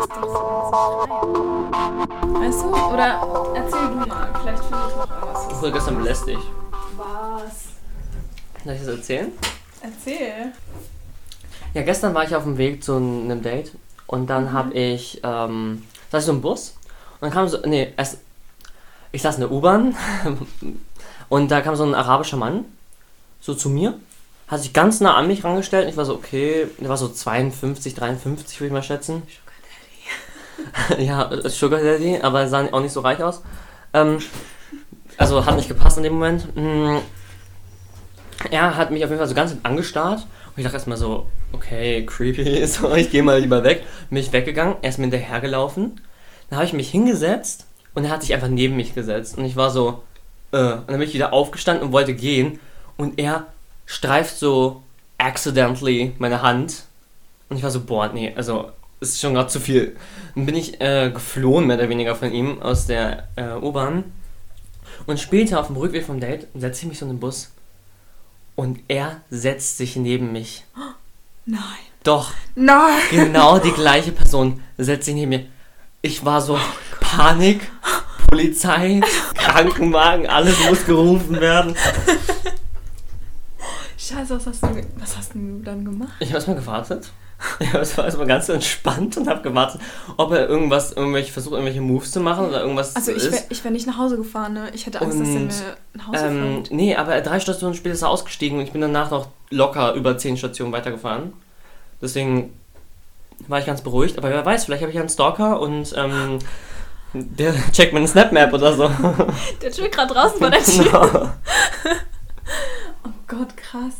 ist doch so Weißt du? Oder erzähl du mal. Vielleicht finde ich noch irgendwas. Ich wurde gestern belästigt. Was? Soll ich das erzählen? Erzähl. Ja, gestern war ich auf dem Weg zu einem Date und dann habe ich, ähm, saß ich so im Bus und dann kam so, nee, erst, ich saß in der U-Bahn und da kam so ein arabischer Mann so zu mir, hat sich ganz nah an mich rangestellt und ich war so, okay, der war so 52, 53 würde ich mal schätzen. Daddy. ja, Sugar Daddy, aber er sah auch nicht so reich aus. Ähm, also hat nicht gepasst in dem Moment. Mm, Er hat mich auf jeden Fall so ganz angestarrt und ich dachte erstmal so, okay, creepy, so, ich gehe mal lieber weg. Bin ich weggegangen, er ist mir hinterhergelaufen. Dann habe ich mich hingesetzt und er hat sich einfach neben mich gesetzt und ich war so, äh, und dann bin ich wieder aufgestanden und wollte gehen und er streift so accidentally meine Hand und ich war so, boah, nee, also ist schon gerade zu viel. Dann bin ich äh, geflohen, mehr oder weniger von ihm aus der äh, U-Bahn und später auf dem Rückweg vom Date setze ich mich so in den Bus und er setzt sich neben mich. Nein. Doch, Nein. genau die gleiche Person setzt sich neben mir. Ich war so Panik, Polizei, Krankenwagen, alles muss gerufen werden. Scheiße, was hast du, was hast du dann gemacht? Ich habe erstmal gewartet. Ich war erstmal ganz entspannt und habe gewartet, ob er irgendwas, irgendwelche versucht, irgendwelche Moves zu machen oder irgendwas Also ich wäre ich wär nicht nach Hause gefahren, ne? Ich hätte Angst, dass er Und, mir nach Hause Ähm, fährt. nee, aber drei Stationen später ist er ausgestiegen und ich bin danach noch locker über zehn Stationen weitergefahren. Deswegen war ich ganz beruhigt. Aber wer weiß, vielleicht habe ich ja einen Stalker und ähm, der checkt meine Snapmap oder so. Der steht gerade draußen vor der Tür. Genau. Oh Gott, krass.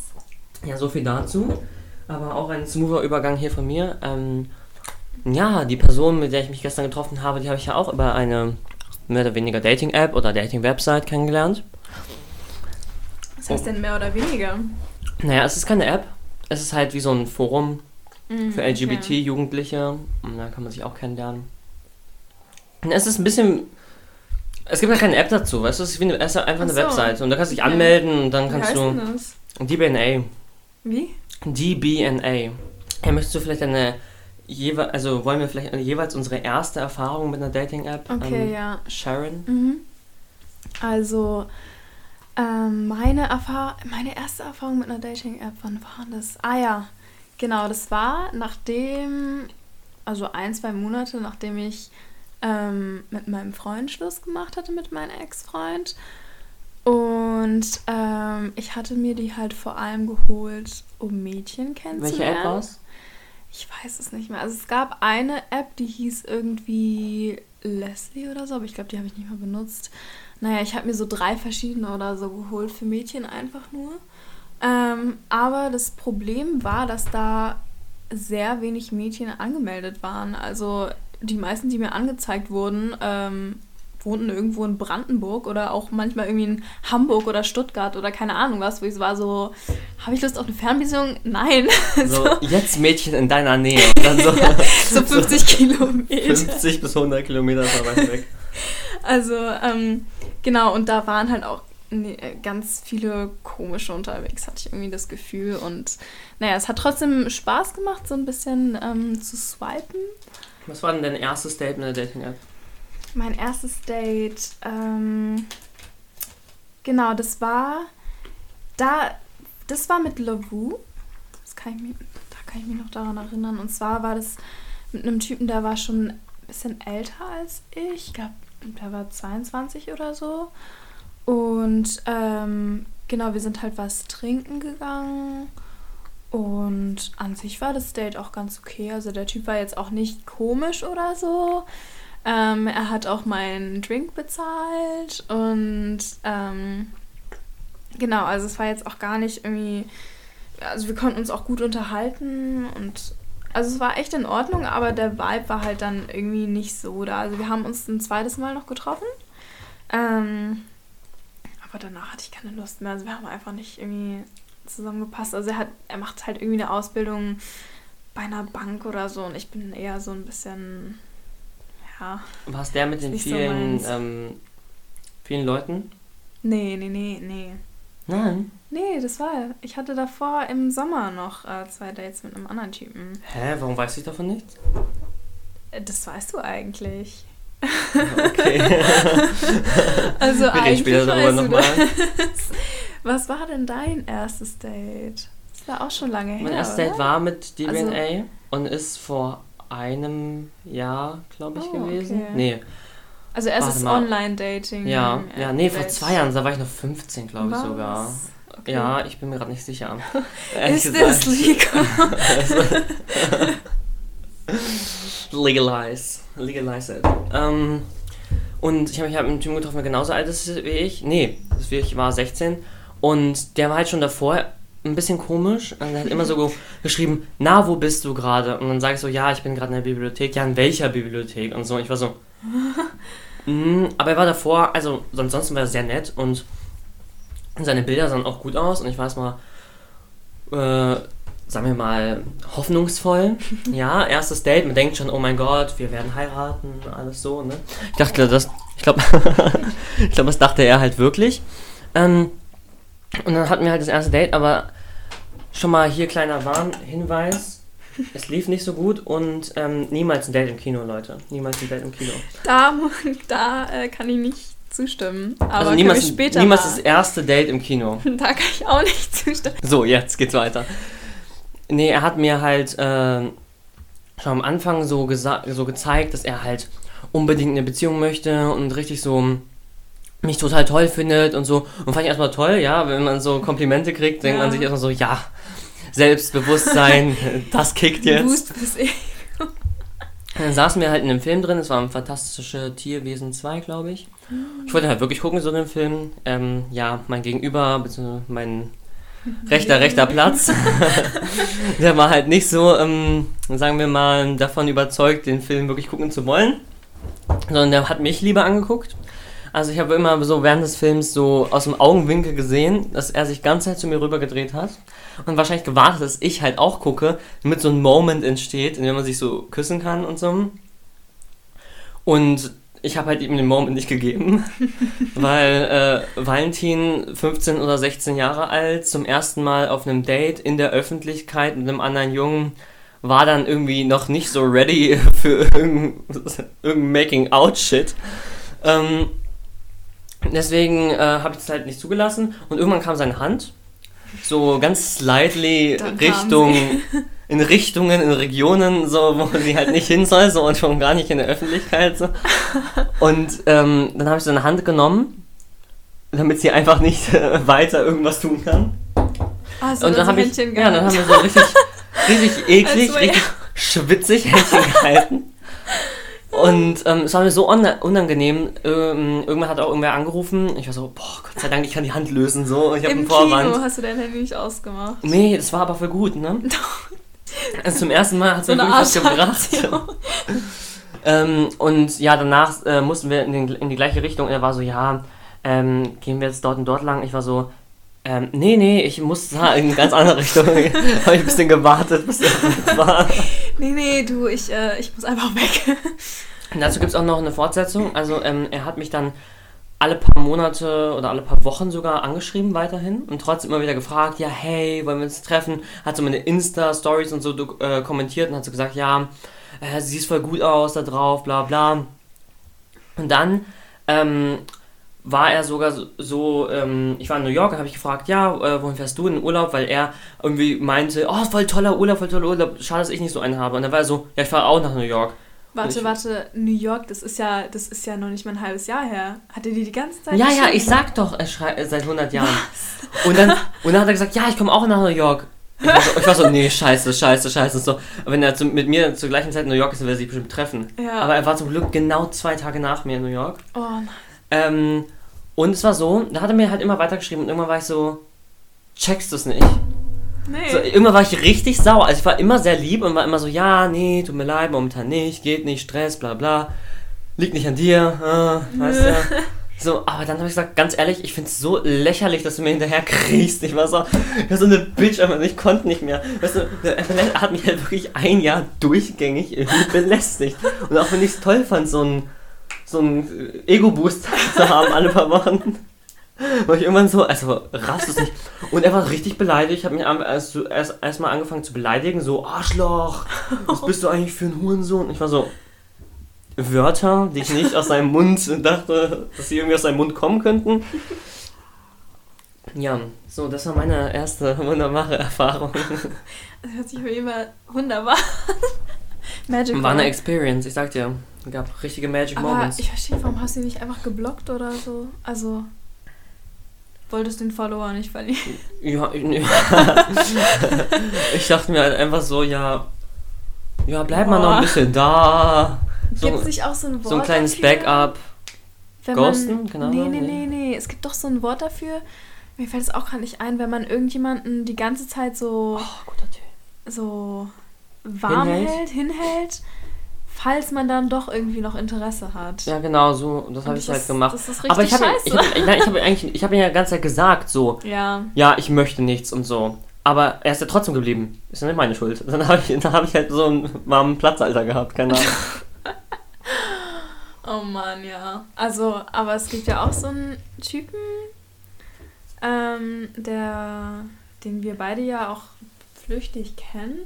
ja, so viel dazu. Aber auch ein smoother Übergang hier von mir. Ähm, ja, die Person, mit der ich mich gestern getroffen habe, die habe ich ja auch über eine mehr oder weniger Dating-App oder Dating-Website kennengelernt. Was heißt denn mehr oder weniger? Naja, es ist keine App. Es ist halt wie so ein Forum Mhm, für okay. LGBT-Jugendliche. Und da kann man sich auch kennenlernen. Und es ist ein bisschen. Es gibt ja keine App dazu, weißt du? Es ist, wie eine, es ist einfach eine so. Website. Und da kannst du dich Okay. anmelden und dann Wie kannst heißt du. denn das? DBNA. Wie? DBNA. Ja, möchtest du vielleicht eine. Jewe also wollen wir vielleicht jeweils unsere erste Erfahrung mit einer Dating-App Okay, ähm, ja. sharen? Mhm. Also, ähm, meine, Erfahr meine erste Erfahrung mit einer Dating-App, wann war das? Ah ja, genau, das war nachdem, also ein, zwei Monate nachdem ich ähm, mit meinem Freund Schluss gemacht hatte, mit meinem Ex-Freund. Und ähm, ich hatte mir die halt vor allem geholt, um Mädchen kennenzulernen. Welche App war's? Ich weiß es nicht mehr. Also es gab eine App, die hieß irgendwie Leslie oder so, aber ich glaube, die habe ich nicht mehr benutzt. Naja, ich habe mir so drei verschiedene oder so geholt für Mädchen einfach nur. Ähm, aber das Problem war, dass da sehr wenig Mädchen angemeldet waren. Also die meisten, die mir angezeigt wurden, ähm, wohnten irgendwo in Brandenburg oder auch manchmal irgendwie in Hamburg oder Stuttgart oder keine Ahnung was, wo ich so war so, habe ich Lust auf eine Fernbeziehung? Nein. So, jetzt Mädchen in deiner Nähe. So, Ja, so 50 Kilometer. 50 bis 100 Kilometer so weit weg. Also, ähm, genau, und da waren halt auch nee, äh, ganz viele komische unterwegs, hatte ich irgendwie das Gefühl. Und naja, es hat trotzdem Spaß gemacht, so ein bisschen ähm, zu swipen. Was war denn dein erstes Date mit der Dating-App? Mein erstes Date, ähm, genau, das war da, das war mit Lavu. Das kann ich mir, da kann ich mich noch daran erinnern. Und zwar war das mit einem Typen, der war schon ein bisschen älter als ich. Ich glaube, der war 22 oder so. Und ähm, genau, wir sind halt was trinken gegangen. Und an sich war das Date auch ganz okay. Also der Typ war jetzt auch nicht komisch oder so. Ähm, er hat auch meinen Drink bezahlt und ähm, genau, also es war jetzt auch gar nicht irgendwie, also wir konnten uns auch gut unterhalten und also es war echt in Ordnung, aber der Vibe war halt dann irgendwie nicht so da. Also wir haben uns ein zweites Mal noch getroffen, ähm, aber danach hatte ich keine Lust mehr. Also wir haben einfach nicht irgendwie zusammengepasst. Also er hat, er macht halt irgendwie eine Ausbildung bei einer Bank oder so und ich bin eher so ein bisschen ja. War es der mit den so vielen, meins. ähm, vielen Leuten? Nee, nee, nee, nee. Nein. Nee, das war. Ich hatte davor im Sommer noch äh, zwei Dates mit einem anderen Typen. Hä, warum weiß ich davon nichts? Das weißt du eigentlich. Okay. Also Wir reden eigentlich später darüber nochmal. Was war denn dein erstes Date? Das war auch schon lange her. Mein erstes oder? Date war mit DBNA Also- und ist vor einem Jahr, glaube ich, Oh, gewesen. okay. Nee, Also erstes. Online-Dating. ja, ja, nee, vor zwei Jahren, da war ich noch 15, glaube ich sogar. Okay. Ja, ich bin mir gerade nicht sicher. Ist das legal? Legalize. Legalize it. Ähm, und ich habe mich halt mit einem Typen getroffen, der genauso alt ist wie ich. Nee, das wie ich war 16. Und der war halt schon davor ein bisschen komisch. Und er hat immer so ge- geschrieben, na, wo bist du gerade? Und dann sage ich so, ja, ich bin gerade in der Bibliothek. Ja, in welcher Bibliothek? Und so. Und ich war so, mm, aber er war davor, also ansonsten war er sehr nett und seine Bilder sahen auch gut aus. Und ich war erstmal, äh, sagen wir mal, hoffnungsvoll. Ja, erstes Date, man denkt schon, oh mein Gott, wir werden heiraten, alles so, ne? Ich dachte, das, ich glaube, ich glaube, das dachte er halt wirklich. Ähm, und dann hatten wir halt das erste Date, aber schon mal hier kleiner Warnhinweis. Es lief nicht so gut und ähm, niemals ein Date im Kino, Leute. Niemals ein Date im Kino. Da, da äh, kann ich nicht zustimmen. Aber also niemals, später niemals mal. das erste Date im Kino. Da kann ich auch nicht zustimmen. So, jetzt geht's weiter. Nee, er hat mir halt ähm, schon am Anfang so, so gezeigt, dass er halt unbedingt eine Beziehung möchte und richtig so mich total toll findet und so. Und fand ich erstmal toll, ja, wenn man so Komplimente kriegt, denkt Ja. man sich erstmal so, ja, Selbstbewusstsein, das kickt jetzt. Boost fürs E. Dann saßen wir halt in einem Film drin, es war ein Fantastische Tierwesen 2, glaube ich. Ich wollte halt wirklich gucken, so einen Film. Ähm, ja, mein Gegenüber, beziehungsweise mein rechter, rechter Platz, der war halt nicht so, ähm, sagen wir mal, davon überzeugt, den Film wirklich gucken zu wollen. Sondern der hat mich lieber angeguckt. Also ich habe immer so während des Films so aus dem Augenwinkel gesehen, dass er sich ganz Zeit zu mir rübergedreht hat und wahrscheinlich gewartet, dass ich halt auch gucke, damit so ein Moment entsteht, in dem man sich so küssen kann und so. Und ich habe halt ihm den Moment nicht gegeben, weil äh, Valentin, 15 oder 16 Jahre alt, zum ersten Mal auf einem Date in der Öffentlichkeit mit einem anderen Jungen, war dann irgendwie noch nicht so ready für irgendein, irgendein Making-out-Shit. Ähm, deswegen äh, habe ich es halt nicht zugelassen und irgendwann kam seine Hand so ganz slightly Dann Richtung in Richtungen, in Regionen, so wo sie halt nicht hin soll, so und schon gar nicht in der Öffentlichkeit. So. Und ähm, dann habe ich seine Hand genommen, damit sie einfach nicht äh, weiter irgendwas tun kann. Hast du und dann das habe ich, Händchen ja, dann gehabt? haben wir so richtig, richtig eklig, richtig schwitzig Händchen gehalten. Und ähm, es war mir so una- unangenehm. Ähm, irgendwann hat auch irgendwer angerufen. Ich war so, boah, Gott sei Dank, ich kann die Hand lösen. So, ich habe einen Vorwand. Kino hast du dein Handy nicht ausgemacht. Nee, das war aber voll gut, ne? Also zum ersten Mal hat es So mir wirklich was gebracht. Ähm, und ja, danach äh, mussten wir in, den, in die gleiche Richtung. Und er war so, ja, ähm, gehen wir jetzt dort und dort lang. Ich war so, ähm, nee, nee, ich muss eine ganz andere Richtung. Habe ich ein bisschen gewartet, bis er weg war. Nee, nee, du, ich, äh, ich muss einfach weg. Und dazu gibt es auch noch eine Fortsetzung. Also ähm, er hat mich dann alle paar Monate oder alle paar Wochen sogar angeschrieben weiterhin und trotzdem immer wieder gefragt, ja, hey, wollen wir uns treffen? Hat so meine Insta-Stories und so äh, kommentiert und hat so gesagt, ja, äh, sie sieht voll gut aus da drauf, bla bla. Und dann ähm, war er sogar so, ähm, ich war in New York, habe ich gefragt, ja, äh, wohin fährst du in den Urlaub? Weil er irgendwie meinte, oh, voll toller Urlaub, voll toller Urlaub, schade, dass ich nicht so einen habe. Und dann war er so, ja, ich fahre auch nach New York. Warte, warte, New York, das ist ja, das ist ja noch nicht mal ein halbes Jahr her. Hat er dir die ganze Zeit Ja, ja, ich sag doch, er schrei- äh, seit 100 Jahren. Und dann, und dann hat er gesagt, ja, ich komme auch nach New York. Ich war, so, ich war so, nee, scheiße, scheiße, scheiße. So, wenn er zu, mit mir zur gleichen Zeit in New York ist, dann wird er sich bestimmt treffen. Ja. Aber er war zum Glück genau zwei Tage nach mir in New York. Oh nein. Ähm, und es war so, da hat er mir halt immer weitergeschrieben und irgendwann war ich so, checkst du es nicht? Nee. So, irgendwann war ich richtig sauer. Also ich war immer sehr lieb und war immer so, ja, nee, tut mir leid, momentan nicht, geht nicht, Stress, bla bla. Liegt nicht an dir, äh, weißt du. So, aber dann habe ich gesagt, ganz ehrlich, ich finde es so lächerlich, dass du mir hinterher kriegst. Ich war so, ich war so eine Bitch, aber ich konnte nicht mehr. Weißt du, er hat mich halt wirklich ein Jahr durchgängig irgendwie belästigt. Und auch wenn ich es toll fand, so ein, so ein Ego-Boost zu haben alle paar Wochen, war ich irgendwann so, also raffst du es nicht. Und er war richtig beleidigt. Ich habe mich am- erst, erst, mal angefangen zu beleidigen, so Arschloch, was bist du eigentlich für ein Hurensohn? Und ich war so, Wörter, die ich nicht aus seinem Mund dachte, dass sie irgendwie aus seinem Mund kommen könnten. Ja, so, das war meine erste wunderbare Erfahrung. Das hört sich für immer wunderbar Magic War eine Experience, ich sag dir. Es gab richtige Magic Aber Moments. ich verstehe, warum hast du ihn nicht einfach geblockt oder so? Also, wolltest den Follower nicht verlieren? Ja, ja. ich dachte mir halt einfach so, ja, ja, bleib mal noch ein bisschen da. So, Gibt es nicht auch so ein Wort So ein kleines dafür, Backup. Ghosten? Man, genau. Nee, nee, nee, nee. Es gibt doch so ein Wort dafür. Mir fällt es auch gerade nicht ein, wenn man irgendjemanden die ganze Zeit so. Oh, so warm hinhält. hält, hinhält, falls man dann doch irgendwie noch Interesse hat. Ja, genau, so, das habe ich halt gemacht. Das ist richtig Aber ich habe ich hab, ich hab eigentlich, ich habe ja die ganze Zeit gesagt, so, ja. ja, ich möchte nichts und so. Aber er ist ja trotzdem geblieben. Ist ja nicht meine Schuld. Dann habe ich, hab ich halt so einen warmen Platzalter gehabt, keine Ahnung. oh Mann, ja. Also, aber es gibt ja auch so einen Typen, ähm, der, den wir beide ja auch flüchtig kennen.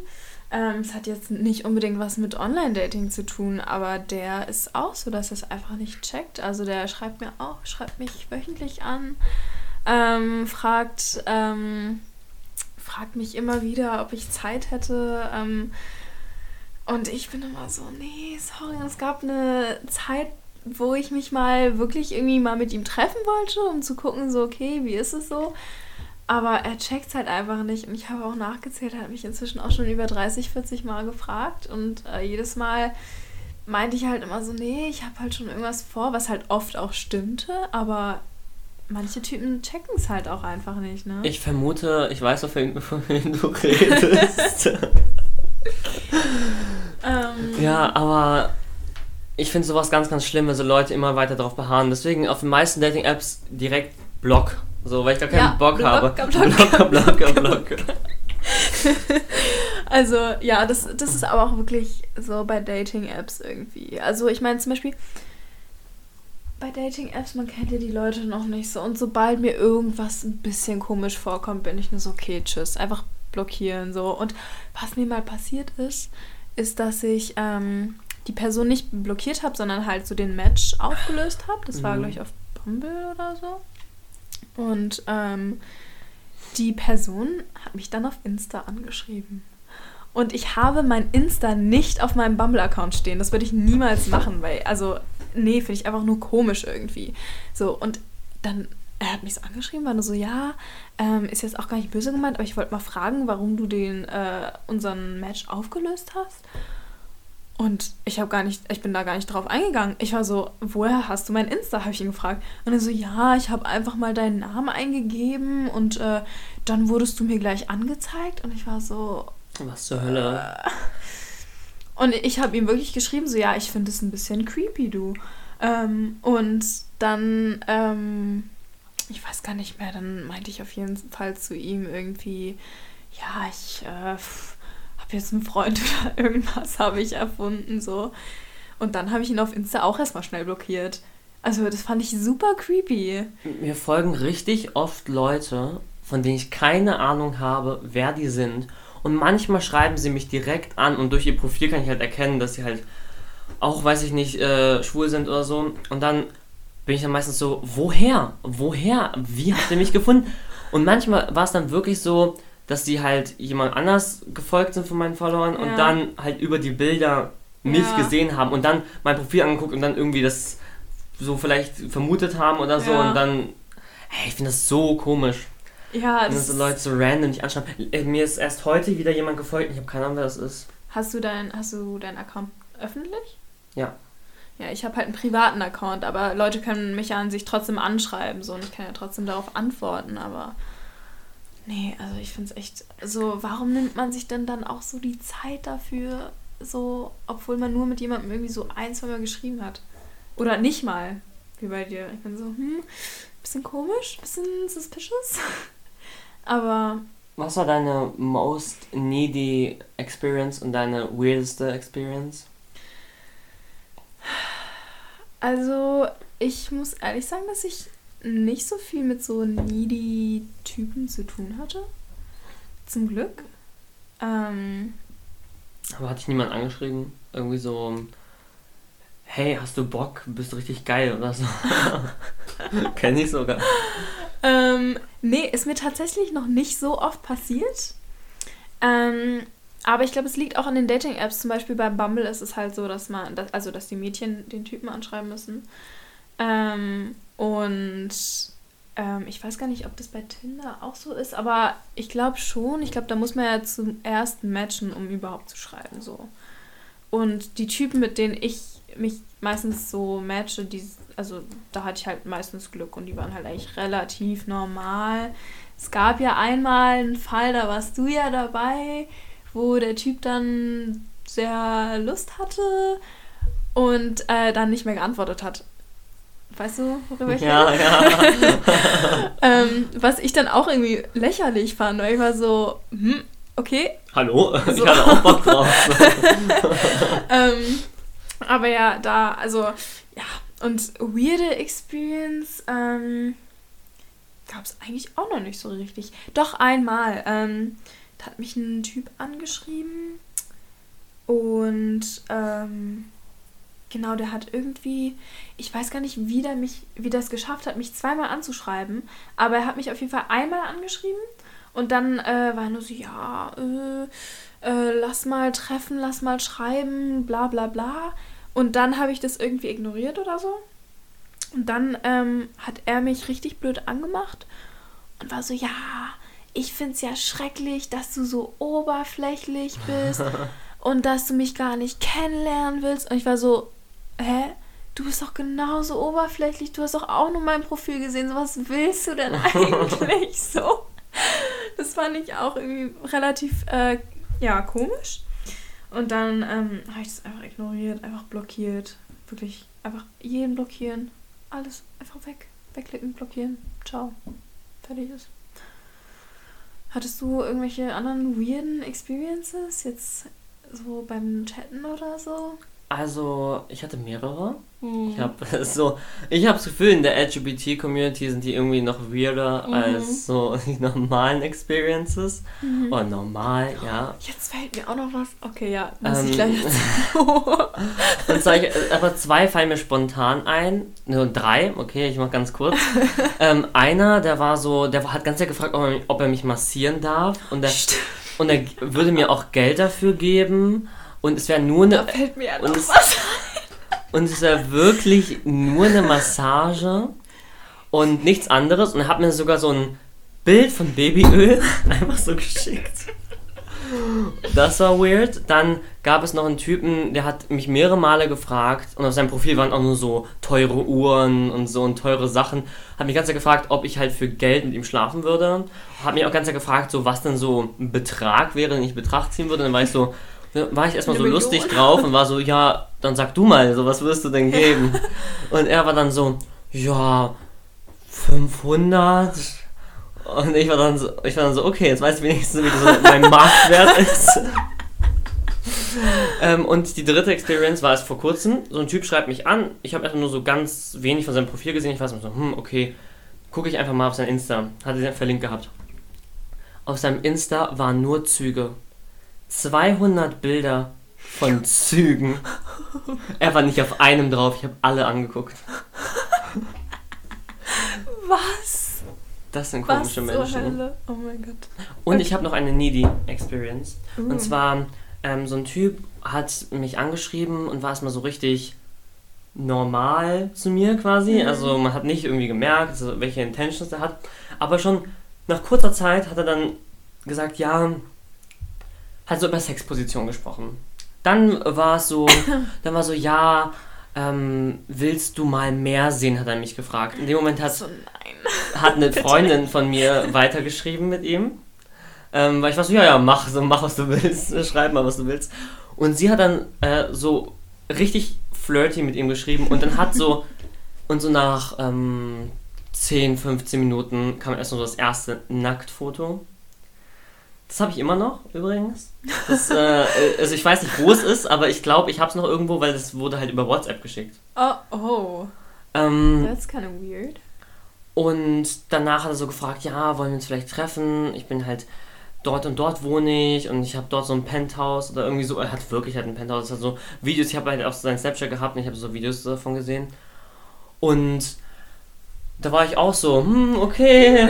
Ähm, es hat jetzt nicht unbedingt was mit Online-Dating zu tun, aber der ist auch so, dass er es einfach nicht checkt. Also der schreibt mir auch, schreibt mich wöchentlich an, ähm, fragt, ähm, fragt mich immer wieder, ob ich Zeit hätte. Ähm, und ich bin immer so, nee, sorry, es gab eine Zeit, wo ich mich mal wirklich irgendwie mal mit ihm treffen wollte, um zu gucken, so, okay, wie ist es so? Aber er checkt es halt einfach nicht. Und ich habe auch nachgezählt, er hat mich inzwischen auch schon über 30, 40 Mal gefragt. Und äh, jedes Mal meinte ich halt immer so, nee, ich habe halt schon irgendwas vor, was halt oft auch stimmte. Aber manche Typen checken es halt auch einfach nicht, ne? Ich vermute, ich weiß, auf wen, von wem du redest. ähm, ja, aber ich finde sowas ganz, ganz schlimm, wenn so Leute immer weiter darauf beharren. Deswegen auf den meisten Dating-Apps direkt Block so, weil ich gar keinen ja, Bock Blocker, habe. Blocker, Blocker, Blocker, Blocker. also, ja, das, das ist aber auch wirklich so bei Dating-Apps irgendwie. Also, ich meine zum Beispiel, bei Dating-Apps, man kennt ja die Leute noch nicht so. Und sobald mir irgendwas ein bisschen komisch vorkommt, bin ich nur so, okay, tschüss. Einfach blockieren so. Und was mir mal passiert ist, ist, dass ich ähm, die Person nicht blockiert habe, sondern halt so den Match aufgelöst habe. Das war, mhm. glaube ich, auf Bumble oder so. Und ähm, die Person hat mich dann auf Insta angeschrieben. Und ich habe mein Insta nicht auf meinem Bumble-Account stehen. Das würde ich niemals machen, weil, also, nee, finde ich einfach nur komisch irgendwie. So, und dann, er hat mich so angeschrieben, war nur so, ja, ähm, ist jetzt auch gar nicht böse gemeint, aber ich wollte mal fragen, warum du den, äh, unseren Match aufgelöst hast. Und ich habe gar nicht, ich bin da gar nicht drauf eingegangen. Ich war so, woher hast du mein Insta? habe ich ihn gefragt. Und er so, ja, ich habe einfach mal deinen Namen eingegeben und äh, dann wurdest du mir gleich angezeigt. Und ich war so. Was zur Hölle? Äh, und ich habe ihm wirklich geschrieben, so, ja, ich finde es ein bisschen creepy, du. Ähm, und dann, ähm, ich weiß gar nicht mehr, dann meinte ich auf jeden Fall zu ihm irgendwie, ja, ich, äh, jetzt Freund oder irgendwas habe ich erfunden, so. Und dann habe ich ihn auf Insta auch erstmal schnell blockiert. Also, das fand ich super creepy. Mir folgen richtig oft Leute, von denen ich keine Ahnung habe, wer die sind. Und manchmal schreiben sie mich direkt an und durch ihr Profil kann ich halt erkennen, dass sie halt auch, weiß ich nicht, äh, schwul sind oder so. Und dann bin ich dann meistens so, woher? Woher? Wie habt ihr mich gefunden? Und manchmal war es dann wirklich so, dass die halt jemand anders gefolgt sind von meinen Followern ja. und dann halt über die Bilder mich ja. gesehen haben und dann mein Profil angeguckt und dann irgendwie das so vielleicht vermutet haben oder so ja. und dann, hey, ich finde das so komisch. Ja, das so Leute so random nicht anschauen. Äh, mir ist erst heute wieder jemand gefolgt, ich habe keine Ahnung, wer das ist. Hast du deinen hast du deinen Account öffentlich? Ja. Ja, ich habe halt einen privaten Account, aber Leute können mich ja an sich trotzdem anschreiben so und ich kann ja trotzdem darauf antworten, aber Nee, also ich finde es echt so, warum nimmt man sich denn dann auch so die Zeit dafür, so, obwohl man nur mit jemandem irgendwie so ein, zwei Mal geschrieben hat? Oder nicht mal, wie bei dir. Ich bin so, hm, bisschen komisch, bisschen suspicious. Aber. Was war deine most needy experience und deine weirdeste experience? Also, ich muss ehrlich sagen, dass ich nicht so viel mit so needy Typen zu tun hatte. Zum Glück. Ähm, Aber hat dich niemand angeschrieben? Irgendwie so, hey, hast du Bock? Bist du richtig geil oder so. Kenn ich sogar. Ähm, nee, ist mir tatsächlich noch nicht so oft passiert. Ähm, aber ich glaube, es liegt auch an den Dating-Apps. Zum Beispiel bei Bumble ist es halt so, dass man, dass, also dass die Mädchen den Typen anschreiben müssen. Ähm, und ähm, ich weiß gar nicht, ob das bei Tinder auch so ist, aber ich glaube schon. Ich glaube, da muss man ja zum ersten matchen, um überhaupt zu schreiben. So. Und die Typen, mit denen ich mich meistens so matche, die, also da hatte ich halt meistens Glück und die waren halt eigentlich relativ normal. Es gab ja einmal einen Fall, da warst du ja dabei, wo der Typ dann sehr Lust hatte und äh, dann nicht mehr geantwortet hat. Weißt du, worüber ich Ja, rede? ja. ähm, was ich dann auch irgendwie lächerlich fand, weil ich war so, hm, okay. Hallo? Ich So. hatte auch Bock drauf. ähm, aber ja, da, also, ja. Und weirde Experience ähm, gab es eigentlich auch noch nicht so richtig. Doch einmal. Ähm, da hat mich ein Typ angeschrieben und ähm, genau, der hat irgendwie, ich weiß gar nicht, wie der mich, wie das geschafft hat, mich zweimal anzuschreiben, aber er hat mich auf jeden Fall einmal angeschrieben und dann äh, war er nur so, ja, äh, äh, lass mal treffen, lass mal schreiben, bla bla bla. Und dann habe ich das irgendwie ignoriert oder so. Und dann ähm, hat er mich richtig blöd angemacht und war so, ja, ich finde es ja schrecklich, dass du so oberflächlich bist und dass du mich gar nicht kennenlernen willst. Und ich war so, hä? Du bist doch genauso oberflächlich, du hast doch auch nur mein Profil gesehen. So, was willst du denn eigentlich so? Das fand ich auch irgendwie relativ, äh, ja, komisch. Und dann ähm, habe ich das einfach ignoriert, einfach blockiert. Wirklich einfach jeden blockieren. Alles einfach weg. Wegklicken, blockieren. Ciao. Fertig ist. Hattest du irgendwelche anderen weirden Experiences? Jetzt so beim Chatten oder so? Also, ich hatte mehrere. Hm. Ich habe so, ich habe das Gefühl, in der LGBT-Community sind die irgendwie noch weirder Mhm. als so die normalen Experiences. Mhm. Oder normal, ja. Jetzt fällt mir auch noch was. Okay, ja, muss Ähm, ich gleich Und sag ich, aber zwei fallen mir spontan ein. Nur drei, okay, ich mach ganz kurz. ähm, einer, der war so, der hat ganz Zeit gefragt, ob er, ob er mich massieren darf. Und, der, und er würde mir auch Geld dafür geben. Und es wäre nur Da eine. fällt mir ja Und es-. Und es wäre wirklich nur eine Massage und nichts anderes. Und er hat mir sogar so ein Bild von Babyöl einfach so geschickt. Das war weird. Dann gab es noch einen Typen, der hat mich mehrere Male gefragt und auf seinem Profil waren auch nur so teure Uhren und so und teure Sachen. Hat mich ganz gefragt, ob ich halt für Geld mit ihm schlafen würde. Hat mich auch ganz gefragt, so was denn so ein Betrag wäre, den ich in Betracht ziehen würde. Dann war ich so, war ich erstmal so Eine lustig Million? drauf und war so, ja, dann sag du mal, so was würdest du denn geben? und er war dann so, ja, 500. Und ich war dann so, ich war dann so okay, jetzt weiß ich wenigstens, wie so mein Marktwert ist. ähm, und die dritte Experience war es vor kurzem. So ein Typ schreibt mich an. Ich habe erstmal nur so ganz wenig von seinem Profil gesehen. Ich weiß so, hm, okay, gucke ich einfach mal auf sein Insta. Hatte den verlinkt gehabt. Auf seinem Insta waren nur Züge. 200 Bilder von Zügen. Er war nicht auf einem drauf. Ich habe alle angeguckt. Was? Das sind Was komische zur Menschen. Hölle? Oh mein Gott. Und Okay. ich habe noch eine needy Experience. Uh. Und zwar, ähm, so ein Typ hat mich angeschrieben und war erstmal so richtig normal zu mir quasi. Mhm. Also man hat nicht irgendwie gemerkt, welche Intentions er hat. Aber schon nach kurzer Zeit hat er dann gesagt, ja, hat so über Sexposition gesprochen. Dann war es so, dann war so, ja, ähm, willst du mal mehr sehen, hat er mich gefragt. In dem Moment hat So, nein. hat eine Freundin von mir weitergeschrieben mit ihm. Ähm, weil ich war so, ja, ja, mach, so, mach was du willst, schreib mal, was du willst. Und sie hat dann äh, so richtig flirty mit ihm geschrieben und dann hat so, und so nach ähm, 10, 15 Minuten kam erst noch so das erste Nacktfoto. Das habe ich immer noch, übrigens. Das, äh, also ich weiß nicht, wo es ist, aber ich glaube, ich habe es noch irgendwo, weil es wurde halt über WhatsApp geschickt. Oh, oh. Ähm, That's kind of weird. Und danach hat er so gefragt, ja, wollen wir uns vielleicht treffen? Ich bin halt dort und dort wohne ich und ich habe dort so ein Penthouse oder irgendwie so. Er hat wirklich halt ein Penthouse. Das hat so Videos, ich habe halt auch seinen Snapchat gehabt und ich habe so Videos davon gesehen. Und da war ich auch so, hm, okay.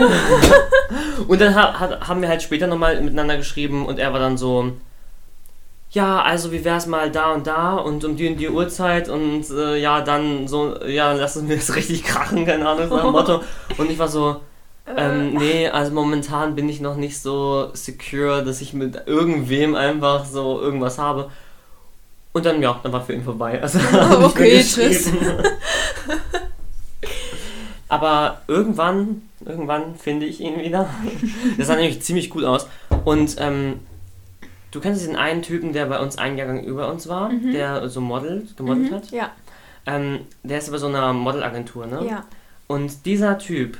und dann hat, hat, haben wir halt später nochmal miteinander geschrieben und er war dann so, ja, also wie wär's mal da und da und um die und die Uhrzeit und äh, ja, dann so, ja, lass es mir jetzt richtig krachen, keine Ahnung, so ein Motto. Und ich war so, ähm, nee, also momentan bin ich noch nicht so secure, dass ich mit irgendwem einfach so irgendwas habe. Und dann, ja, dann war für ihn vorbei. Also, okay, tschüss. Aber irgendwann, irgendwann finde ich ihn wieder. Das sah nämlich ziemlich gut aus. Und ähm, du kennst diesen einen Typen, der bei uns einen Jahrgang über uns war, mhm. der so modelt, gemodelt mhm, hat? Ja. Ähm, der ist bei so einer Modelagentur, ne? Ja. Und dieser Typ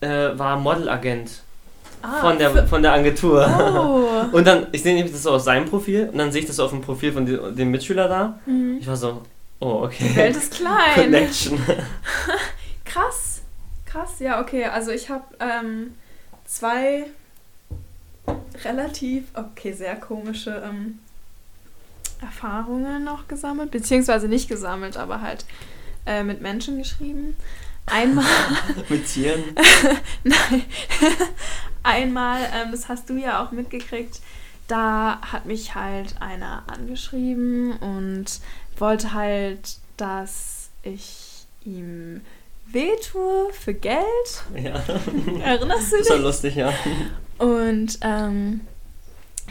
äh, war Modelagent ah, von, der, von der Agentur. Oh. Und dann, ich sehe nämlich das so auf seinem Profil und dann sehe ich das so auf dem Profil von dem Mitschüler da. Mhm. Ich war so, oh, okay. Die Welt ist klein. Connection. Krass krass. Ja, okay. Also ich habe ähm, zwei relativ, okay, sehr komische ähm, Erfahrungen noch gesammelt, beziehungsweise nicht gesammelt, aber halt äh, mit Menschen geschrieben. Einmal. mit Tieren? Nein. Einmal, ähm, das hast du ja auch mitgekriegt, da hat mich halt einer angeschrieben und wollte halt, dass ich ihm wehtue für Geld. Ja. Erinnerst du dich? Das war lustig, ja. Und ähm,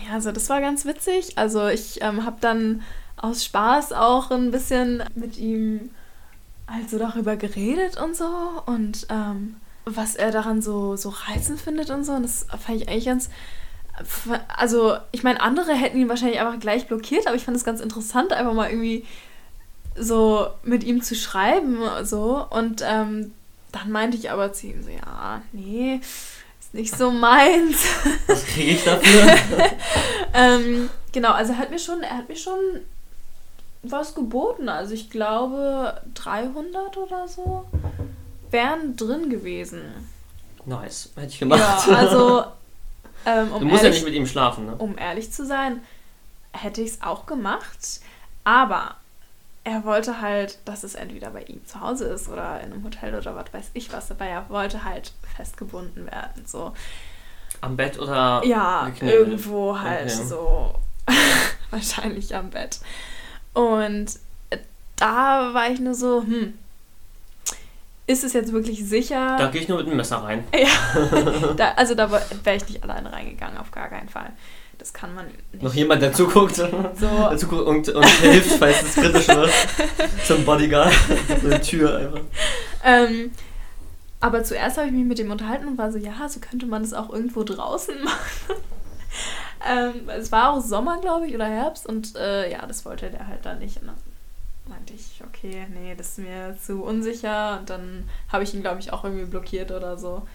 ja, also das war ganz witzig. Also ich ähm, habe dann aus Spaß auch ein bisschen mit ihm also darüber geredet und so und ähm, was er daran so, so reizend findet und so. Und das fand ich eigentlich ganz. Also, ich meine, andere hätten ihn wahrscheinlich einfach gleich blockiert, aber ich fand es ganz interessant, einfach mal irgendwie so mit ihm zu schreiben so und ähm, dann meinte ich aber zu ihm so, ja, nee, ist nicht so meins. Was kriege ich dafür? ähm, genau, also er hat mir schon, er hat mir schon was geboten. Also ich glaube 300 oder so wären drin gewesen. Nice, hätte ich gemacht. Ja, also ähm, um du musst ehrlich, ja nicht mit ihm schlafen, ne? Um ehrlich zu sein, hätte ich es auch gemacht, aber er wollte halt, dass es entweder bei ihm zu Hause ist oder in einem Hotel oder was weiß ich was, aber er wollte halt festgebunden werden, so. Am Bett oder? Ja, irgendwo halt okay. so. wahrscheinlich am Bett. Und da war ich nur so, hm, ist es jetzt wirklich sicher? Da gehe ich nur mit dem Messer rein. Ja, da, also da wäre ich nicht alleine reingegangen, auf gar keinen Fall das kann man nicht. Noch jemand, der zuguckt, so. der zuguckt und, und hilft, falls es kritisch wird. Zum Bodyguard. so eine Tür einfach. Ähm, aber zuerst habe ich mich mit dem unterhalten und war so, ja, so könnte man das auch irgendwo draußen machen. ähm, es war auch Sommer, glaube ich, oder Herbst und äh, ja, das wollte der halt dann nicht. Und dann meinte ich, okay, nee, das ist mir zu unsicher und dann habe ich ihn, glaube ich, auch irgendwie blockiert oder so.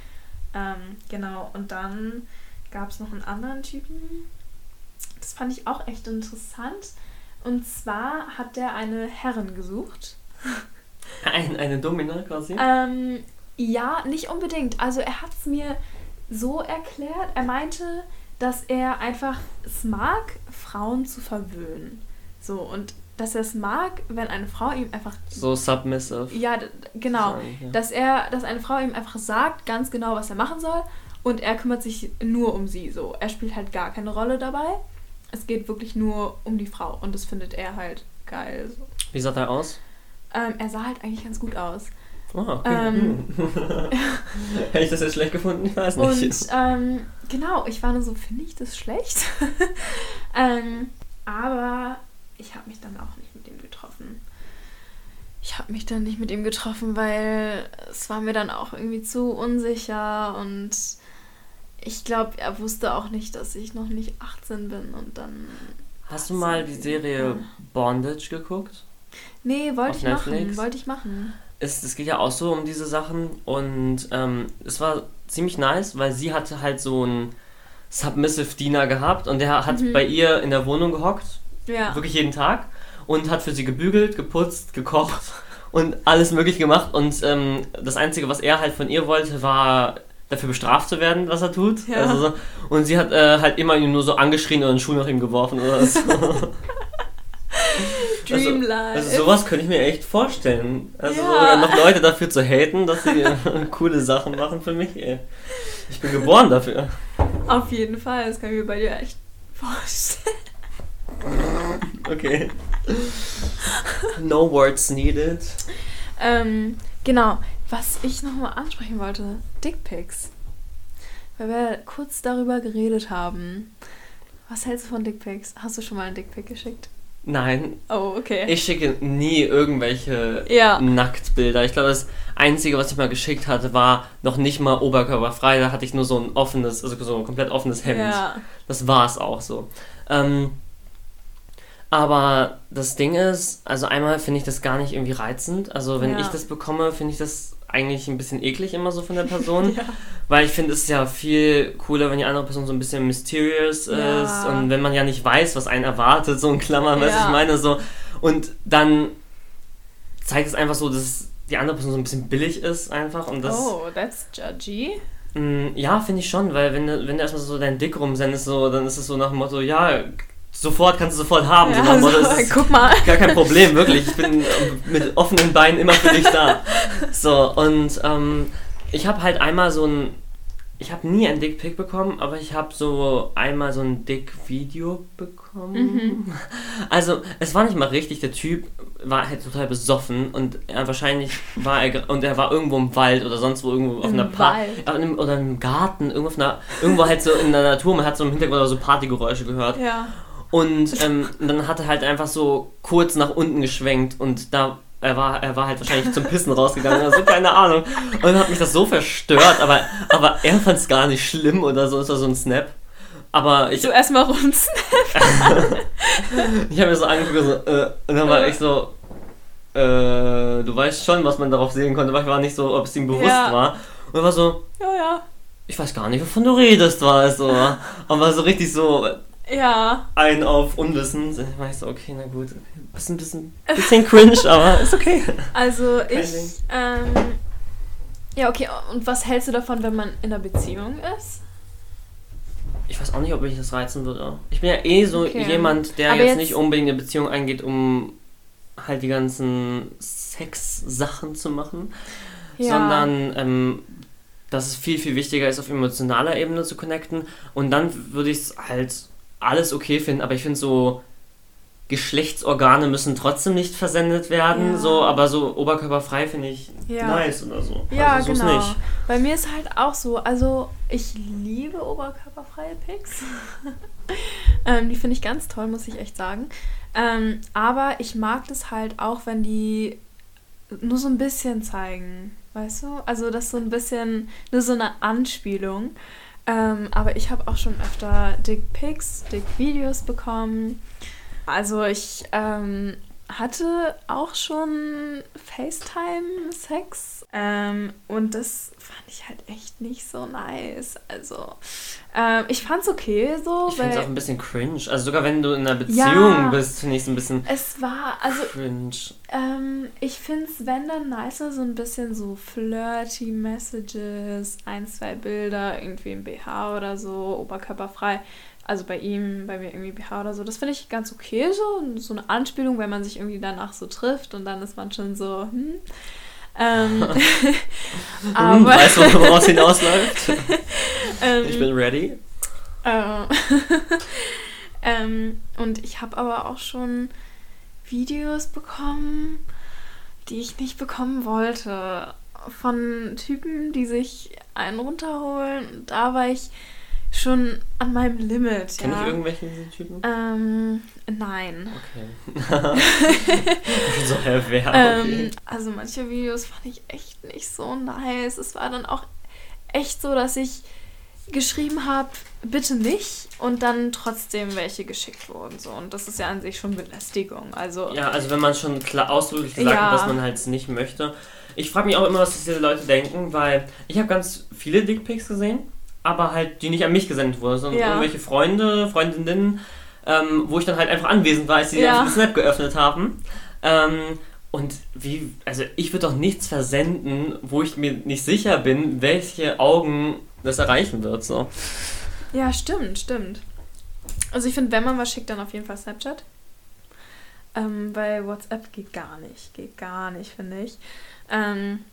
Ähm, genau, und dann gab es noch einen anderen Typen, das fand ich auch echt interessant. Und zwar hat der eine Herrin gesucht. Ein, eine Domina quasi? Ähm, ja, nicht unbedingt. Also er hat es mir so erklärt. Er meinte, dass er einfach es mag, Frauen zu verwöhnen. So, und dass er es mag, wenn eine Frau ihm einfach. So submissive. Ja, genau. Sagen, ja. Dass er, dass eine Frau ihm einfach sagt, ganz genau, was er machen soll. Und er kümmert sich nur um sie. So, er spielt halt gar keine Rolle dabei es geht wirklich nur um die Frau und das findet er halt geil. So. Wie sah er aus? Ähm, er sah halt eigentlich ganz gut aus. Oh, okay. Ähm, Hätte ich das jetzt schlecht gefunden? Ich weiß nicht. Und ähm, genau, ich war nur so, finde ich das schlecht? ähm, aber ich habe mich dann auch nicht mit ihm getroffen. Ich habe mich dann nicht mit ihm getroffen, weil es war mir dann auch irgendwie zu unsicher und ich glaube, er wusste auch nicht, dass ich noch nicht 18 bin und dann. Hast du mal die Serie Bondage geguckt? Nee, wollte ich Netflix? machen. Wollte ich machen. Es, es geht ja auch so um diese Sachen und ähm, es war ziemlich nice, weil sie hatte halt so einen Submissive Diener gehabt und der hat mhm. bei ihr in der Wohnung gehockt. Ja. Wirklich jeden Tag und hat für sie gebügelt, geputzt, gekocht und alles möglich gemacht und ähm, das Einzige, was er halt von ihr wollte, war dafür bestraft zu werden, was er tut. Ja. Also so, und sie hat äh, halt immer ihn nur so angeschrien und einen Schuh nach ihm geworfen oder so. Dream also, Life. also sowas könnte ich mir echt vorstellen. Also Ja. noch Leute dafür zu haten, dass sie coole Sachen machen für mich. Ey. Ich bin geboren dafür. Auf jeden Fall, das kann ich mir bei dir echt vorstellen. Okay. No words needed. Ähm, genau, was ich nochmal ansprechen wollte, Dickpics. Weil wir kurz darüber geredet haben. Was hältst du von Dickpics? Hast du schon mal einen Dickpic geschickt? Nein, Oh, okay. ich schicke nie irgendwelche Ja. Nacktbilder. Ich glaube, das Einzige, was ich mal geschickt hatte, war noch nicht mal oberkörperfrei. Da hatte ich nur so ein offenes, also so ein komplett offenes Hemd. Ja. Das war es auch so. Ähm, aber das Ding ist, also einmal finde ich das gar nicht irgendwie reizend. Also wenn Ja. ich das bekomme, finde ich das eigentlich ein bisschen eklig immer so von der Person. Ja. Weil ich finde es ja viel cooler, wenn die andere Person so ein bisschen mysterious Ja. ist und wenn man ja nicht weiß, was einen erwartet, so in Klammern, Ja. ich meine, so. Und dann zeigt es einfach so, dass die andere Person so ein bisschen billig ist einfach und das. Oh, that's judgy. Mm, Ja, finde ich schon, weil wenn du, wenn du erstmal so deinen Dick rumsendest, so, dann ist es so nach dem Motto, ja, sofort kannst du sofort haben. so Ja, so, es ist guck mal. gar kein Problem, wirklich. Ich bin mit offenen Beinen immer für dich da. So, und ähm, ich habe halt einmal so ein. Ich habe nie ein Dickpick bekommen, aber ich habe so einmal so ein Dick-Video bekommen. Mhm. Also, es war nicht mal richtig. Der Typ war halt total besoffen und er, wahrscheinlich war er. Und er war irgendwo im Wald oder sonst wo irgendwo auf Im einer Party. Wald. Oder im Garten, irgendwo, auf einer, irgendwo halt so in der Natur. Man hat so im Hintergrund so Partygeräusche gehört. Ja. Und ähm, dann hat er halt einfach so kurz nach unten geschwenkt und da er war, er war halt wahrscheinlich zum Pissen rausgegangen oder so, keine Ahnung. Und dann hat mich das so verstört, aber, aber er fand es gar nicht schlimm oder so, es war so ein Snap. Aber ich, So erstmal runzen. ich habe mir so angeguckt so, äh, und dann war ich so, äh, du weißt schon, was man darauf sehen konnte, aber ich war nicht so, ob es ihm bewusst Ja. war. Und er war so, Ja, ja. ich weiß gar nicht, wovon du redest, war es so. Aber so richtig so, Ja. ein auf Unwissen. Ich war ich so, okay, na gut. Bisschen, bisschen, bisschen cringe, aber ist okay. Also ich. Ähm, ja, okay. Und was hältst du davon, wenn man in einer Beziehung ist? Ich weiß auch nicht, ob mich das reizen würde. Ich bin ja eh so Okay. jemand, der jetzt, jetzt- nicht unbedingt eine Beziehung eingeht, um halt die ganzen Sex-Sachen zu machen, sondern ähm, dass es viel, viel wichtiger ist, auf emotionaler Ebene zu connecten. Und dann würde ich es halt alles okay finden, aber ich finde so. Geschlechtsorgane müssen trotzdem nicht versendet werden, Ja. so, aber so oberkörperfrei finde ich Ja. nice oder so. Ja, also, genau. nicht. Bei mir ist halt auch so, also ich liebe oberkörperfreie Pics. ähm, die finde ich ganz toll, muss ich echt sagen. Ähm, aber ich mag das halt auch, wenn die nur so ein bisschen zeigen, weißt du? Also das so ein bisschen, nur so eine Anspielung. Ähm, aber ich habe auch schon öfter Dick-Pics, Dick-Videos bekommen. Also ich ähm, hatte auch schon FaceTime-Sex ähm, und das fand ich halt echt nicht so nice. Also ähm, ich fand's okay so, Ich finde es auch ein bisschen cringe. Also sogar wenn du in einer Beziehung Ja. bist, finde ich es ein bisschen es war, also cringe. ähm, ich find's, wenn dann nicer, so ein bisschen so flirty Messages, ein, zwei Bilder, irgendwie im BH oder so, oberkörperfrei. Also bei ihm, bei mir irgendwie BH oder so. Das finde ich ganz okay so. So eine Anspielung, wenn man sich irgendwie danach so trifft und dann ist man schon so, hm. Ähm, Hm, aber weißt du, woraus hinausläuft? ähm, Ich bin ready. äh, ähm, und ich habe aber auch schon Videos bekommen, die ich nicht bekommen wollte. Von Typen, die sich einen runterholen. Da war ich schon an meinem Limit. Kenn ja. ich irgendwelche Typen? Ähm, nein. Okay. so? Okay. Ähm, also manche Videos fand ich echt nicht so nice. Es war dann auch echt so, dass ich geschrieben habe, bitte nicht und dann trotzdem welche geschickt wurden. So. Und das ist ja an sich schon Belästigung. Also ja, also wenn man schon klar ausdrücklich gesagt Ja. dass man halt es nicht möchte. Ich frage mich auch immer, was diese Leute denken, weil ich habe ganz viele Dickpics gesehen, aber halt die nicht an mich gesendet wurden, sondern Ja. irgendwelche Freunde, Freundinnen, ähm, wo ich dann halt einfach anwesend war, als sie Ja. Snap geöffnet haben. Ähm, Und wie, also ich würde doch nichts versenden, wo ich mir nicht sicher bin, welche Augen das erreichen wird. So. Ja, stimmt, stimmt. Also ich finde, wenn man was schickt, dann auf jeden Fall Snapchat. Ähm, weil WhatsApp geht gar nicht. Geht gar nicht, finde ich. Ähm,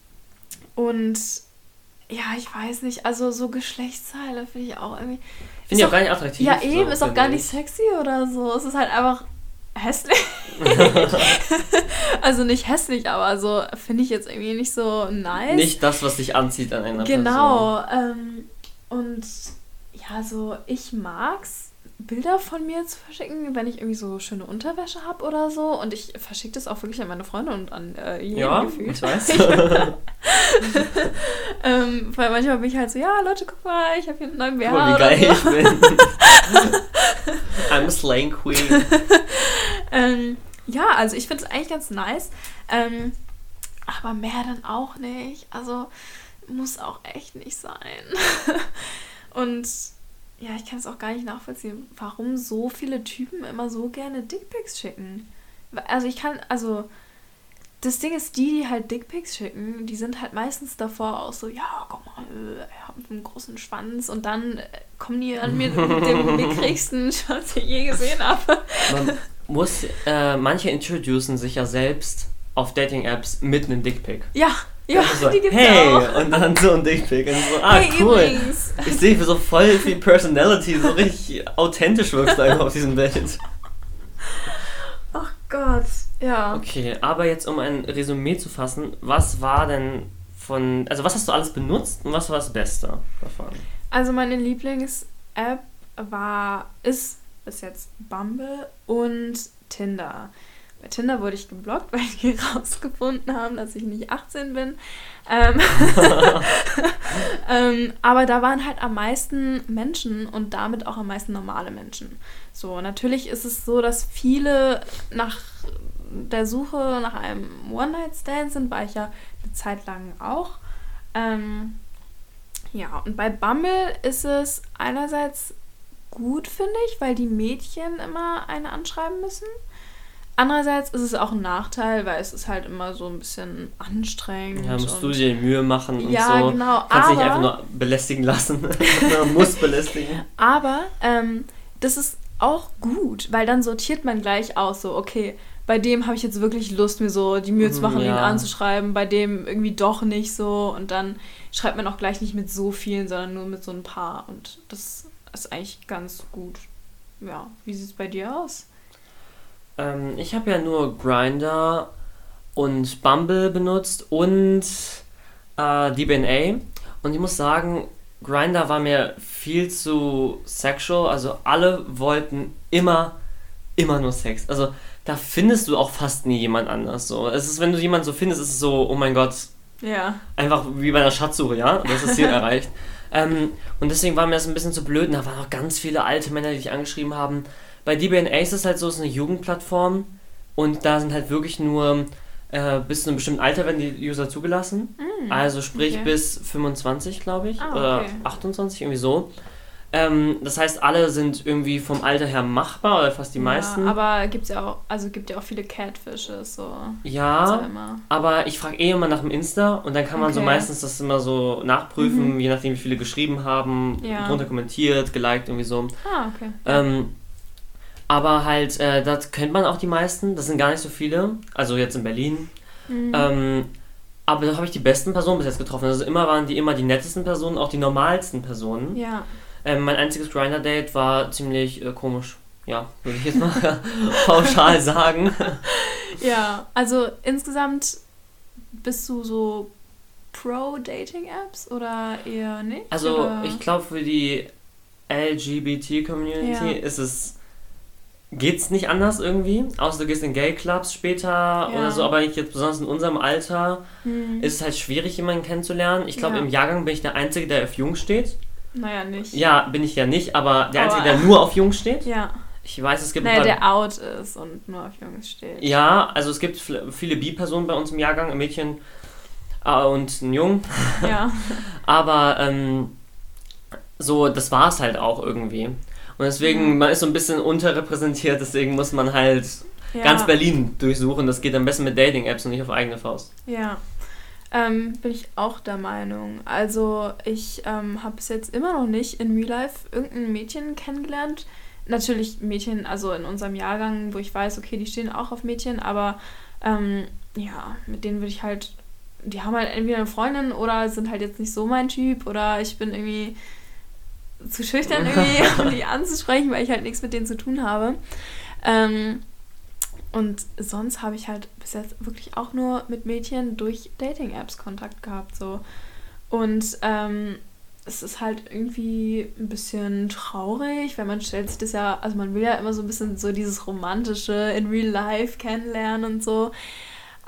und ja, ich weiß nicht, also so Geschlechtsteile finde ich auch irgendwie. Finde ich auch gar nicht attraktiv. Ja, eben, so, ist auch gar ich. nicht sexy oder so. Es ist halt einfach hässlich. also nicht hässlich, aber so finde ich jetzt irgendwie nicht so nice. Nicht das, was dich anzieht an einer Person. Genau. Ähm, und ja, so ich mag's, Bilder von mir zu verschicken, wenn ich irgendwie so schöne Unterwäsche habe oder so. Und ich verschicke das auch wirklich an meine Freunde und an äh, jeden Ja, gefühlt. ich weiß. ähm, weil manchmal bin ich halt so, ja, Leute, guck mal, ich habe hier einen neuen BH. Guck mal, wie geil so. ich bin. I'm a slang queen. ähm, ja, also ich finde es eigentlich ganz nice. Ähm, aber mehr dann auch nicht. Also muss auch echt nicht sein. Und ja, ich kann es auch gar nicht nachvollziehen, warum so viele Typen immer so gerne Dickpics schicken. Also ich kann, also das Ding ist, die, die halt Dickpics schicken, die sind halt meistens davor auch so, ja, guck mal, äh, er hat einen großen Schwanz und dann äh, kommen die an mir mit dem mickrigsten Schwanz, den ich je gesehen habe. Man muss, äh, manche introducen sich ja selbst auf Dating-Apps mit einem Dickpic. Ja, ja, so, die gibt's hey, auch. und dann so ein Dickpic. Und so, ah, hey, cool. übrigens. Ich sehe so voll viel Personality, so richtig authentisch wirkst du einfach auf diesem Bild. Ach Gott. Ja. Okay, aber jetzt um ein Resümee zu fassen, was war denn von, also was hast du alles benutzt und was war das Beste davon? Also meine Lieblings-App war, ist bis jetzt Bumble und Tinder. Bei Tinder wurde ich geblockt, weil die rausgefunden haben, dass ich nicht 18 bin. Ähm, ähm, aber da waren halt am meisten Menschen und damit auch am meisten normale Menschen. So, natürlich ist es so, dass viele nach der Suche nach einem One-Night-Stand sind, war ich ja eine Zeit lang auch. Ähm, ja, und bei Bumble ist es einerseits gut, finde ich, weil die Mädchen immer eine anschreiben müssen. Andererseits ist es auch ein Nachteil, weil es ist halt immer so ein bisschen anstrengend. Ja, musst du dir Mühe machen und Ja, so. genau, Kannst dich aber- einfach nur belästigen lassen. Man muss belästigen. Aber ähm, das ist auch gut, weil dann sortiert man gleich aus, so, okay, bei dem habe ich jetzt wirklich Lust, mir so die Mühe zu Mhm, machen, ihn ja. anzuschreiben, bei dem irgendwie doch nicht so. Und dann schreibt man auch gleich nicht mit so vielen, sondern nur mit so ein paar. Und das ist eigentlich ganz gut. Ja, wie sieht es bei dir aus? Ähm, ich habe ja nur Grinder und Bumble benutzt und äh, DBNA. Und ich muss sagen, Grinder war mir viel zu sexual. Also alle wollten immer, immer nur Sex. Also da findest du auch fast nie jemand anders. So. Es ist, wenn du jemanden so findest, ist es so, oh mein Gott, Ja. einfach wie bei einer Schatzsuche, ja? Das ist Ziel erreicht. Ähm, und deswegen war mir das ein bisschen zu blöd. Und da waren auch ganz viele alte Männer, die dich angeschrieben haben. Bei DBNA ist es halt so, es ist eine Jugendplattform und da sind halt wirklich nur äh, bis zu einem bestimmten Alter werden die User zugelassen. also sprich okay. bis 25, glaube ich, Ah, oder okay. 28, irgendwie so. Ähm, das heißt, alle sind irgendwie vom Alter her machbar, oder fast die meisten. Ja, aber gibt's ja auch, also gibt ja auch viele Catfishes, so. ja. Aber ich frage eh immer nach dem Insta und dann kann man so Okay. Mhm. meistens das immer so nachprüfen, je nachdem wie viele geschrieben haben, Ja. drunter kommentiert, geliked, irgendwie so. Ah, okay. Ähm, aber halt, äh, das kennt man auch die meisten, das sind gar nicht so viele, also jetzt in Berlin. Mhm. Ähm, aber da habe ich die besten Personen bis jetzt getroffen. Also immer waren die immer die nettesten Personen, auch die normalsten Personen. ja. Ähm, mein einziges Grinder-Date war ziemlich äh, komisch. Ja, würde ich jetzt mal pauschal sagen. Ja, also insgesamt bist du so pro-Dating-Apps oder eher nicht? Also oder? ich glaube für die LGBT-Community Ja. ist es geht's nicht anders irgendwie, außer du gehst in Gay-Clubs später oder so, aber ich jetzt besonders in unserem Alter Hm, ist es halt schwierig, jemanden kennenzulernen. Ich glaube, Ja. im Jahrgang bin ich der Einzige, der auf Jung steht. naja, nicht. Ja, bin ich ja nicht, aber der Aber- Einzige, der nur auf Jung steht. Ja. Ich weiß, es gibt Naja, der out ist und nur auf Jungs steht. Ja, also es gibt viele Bi-Personen bei uns im Jahrgang, ein Mädchen äh, und ein Jung. Ja. Aber ähm, so, das war es halt auch irgendwie. Und deswegen, Mhm. man ist so ein bisschen unterrepräsentiert, deswegen muss man halt Ja. ganz Berlin durchsuchen. Das geht am besten mit Dating-Apps und nicht auf eigene Faust. Ja, ähm, bin ich auch der Meinung. Also ich ähm, habe bis jetzt immer noch nicht in Real Life irgendein Mädchen kennengelernt. Natürlich Mädchen, also in unserem Jahrgang, wo ich weiß, okay, die stehen auch auf Mädchen, aber ähm, ja, mit denen würde ich halt, die haben halt entweder eine Freundin oder sind halt jetzt nicht so mein Typ oder ich bin irgendwie zu schüchtern irgendwie, um die anzusprechen, weil ich halt nichts mit denen zu tun habe. Ähm, und sonst habe ich halt bis jetzt wirklich auch nur mit Mädchen durch Dating-Apps Kontakt gehabt. So. Und ähm, es ist halt irgendwie ein bisschen traurig, weil man stellt sich das ja, also man will ja immer so ein bisschen so dieses Romantische in Real Life kennenlernen und so.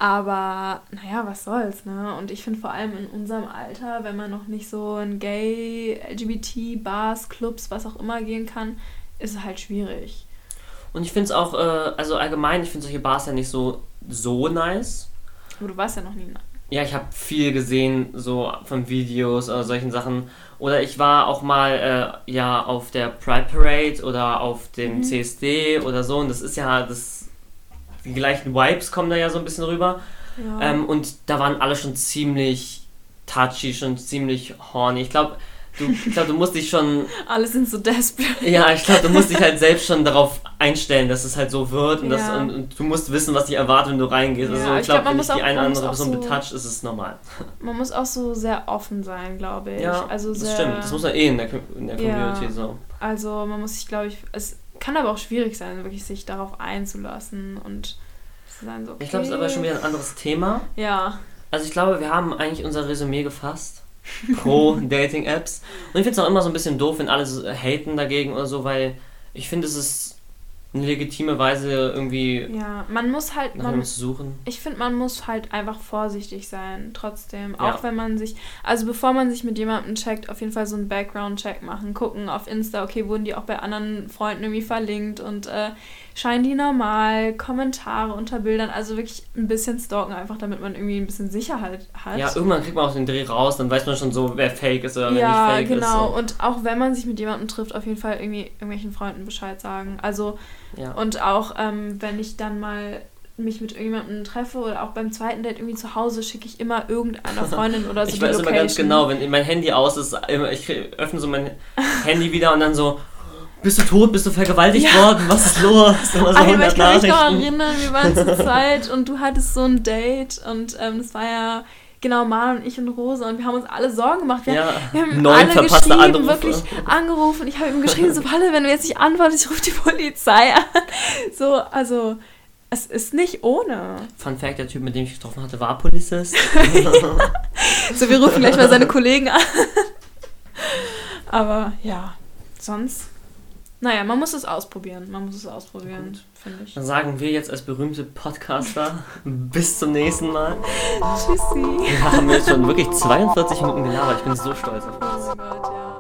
Aber naja, was soll's, ne? Und ich finde vor allem in unserem Alter, wenn man noch nicht so in Gay, LGBT, Bars, Clubs, was auch immer gehen kann, ist es halt schwierig. Und ich finde es auch, äh, also allgemein, ich finde solche Bars ja nicht so, so nice. Aber du warst ja noch nie. ne? Ja, ich habe viel gesehen, so von Videos oder solchen Sachen. Oder ich war auch mal äh, ja auf der Pride Parade oder auf dem Mhm. CSD oder so. Und das ist ja, das, die gleichen Vibes kommen da ja so ein bisschen rüber. Ja. Ähm, und da waren alle schon ziemlich touchy, schon ziemlich horny. Ich glaube, du, ich glaub, du musst dich schon, Alle sind so desperate. ja, ich glaube, du musst dich halt selbst schon darauf einstellen, dass es halt so wird. Und, das, Ja. und, und du musst wissen, was dich erwartet, wenn du reingehst. Ja, also ich ich glaub, glaube, man wenn dich die eine oder andere Person so- betatscht, ist es normal. Man muss auch so sehr offen sein, glaube ich. Ja, also das stimmt. Das muss man eh in der, in der. Community so. Also man muss sich, glaube ich, es kann aber auch schwierig sein, wirklich sich darauf einzulassen und zu sein so. Okay. Ich glaube, es ist aber schon wieder ein anderes Thema. Ja, Also ich glaube, wir haben eigentlich unser Resümee gefasst. Pro Dating-Apps. Und ich finde es auch immer so ein bisschen doof, wenn alle so haten dagegen oder so, weil ich finde, es ist eine legitime Weise, irgendwie ja. Man muss halt, man, zu suchen. ich finde, man muss halt einfach vorsichtig sein, trotzdem. Ja. Auch wenn man sich, also bevor man sich mit jemandem checkt, auf jeden Fall so einen Background-Check machen, gucken auf Insta, okay, wurden die auch bei anderen Freunden irgendwie verlinkt und äh, scheinen die normal, Kommentare unter Bildern, also wirklich ein bisschen stalken, einfach damit man irgendwie ein bisschen Sicherheit hat. Ja, irgendwann kriegt man auch den Dreh raus, dann weiß man schon so, wer fake ist oder wer Ja, nicht fake genau. ist. Und auch wenn man sich mit jemandem trifft, auf jeden Fall irgendwie irgendwelchen Freunden Bescheid sagen. Also, So. Ja. und auch ähm, wenn ich dann mal mich mit irgendjemandem treffe oder auch beim zweiten Date irgendwie zu Hause, schicke ich immer irgendeiner Freundin oder so ich weiß Location. immer ganz genau, wenn mein Handy aus ist, immer, ich öffne so mein Handy wieder und dann so, bist du tot, bist du vergewaltigt Ja. worden, was ist los? Immer so Ach, ja, aber 100 ich kann mich noch erinnern, wir waren zur Zeit und du hattest so ein Date und ähm, das war ja genau Maren und ich und Rose und wir haben uns alle Sorgen gemacht. Wir, Ja, wir haben ihm neun alle geschrieben, Anrufe. wirklich angerufen. Ich habe ihm geschrieben, so Palle, wenn du jetzt nicht antwortest, ich rufe die Polizei an. So, also es ist nicht ohne. Fun Fact, der Typ, mit dem ich getroffen hatte, war Polizist. So, wir rufen gleich mal seine Kollegen an. Aber ja, sonst. Naja, man muss es ausprobieren. Man muss es ausprobieren, finde ich. Dann sagen wir jetzt als berühmte Podcaster bis zum nächsten Mal. Tschüssi. Wir haben jetzt schon wirklich 42 Minuten gelabert. Ich bin so stolz auf uns. Oh Gott, ja.